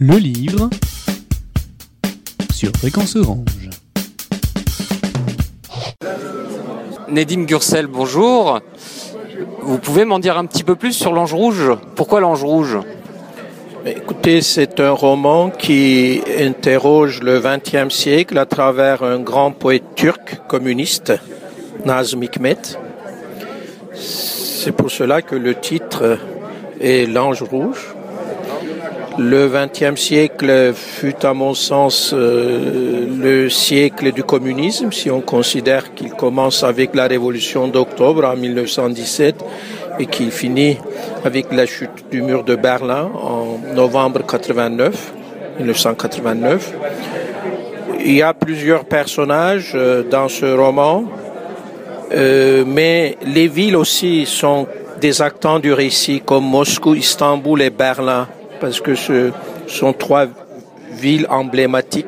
Le livre sur Fréquence Orange. Nedim Gursel, bonjour. Vous pouvez m'en dire un petit peu plus sur l'Ange Rouge? Pourquoi l'Ange Rouge? Écoutez, c'est un roman qui interroge le XXe siècle à travers un grand poète turc communiste, Nazım Hikmet. C'est pour cela que le titre est L'Ange Rouge. Le XXe siècle fut, à mon sens, euh, le siècle du communisme, si on considère qu'il commence avec la révolution d'octobre en 1917 et qu'il finit avec la chute du mur de Berlin en novembre 89, 1989. Il y a plusieurs personnages euh, dans ce roman, euh, mais les villes aussi sont des acteurs du récit, comme Moscou, Istanbul et Berlin parce que ce sont trois villes emblématiques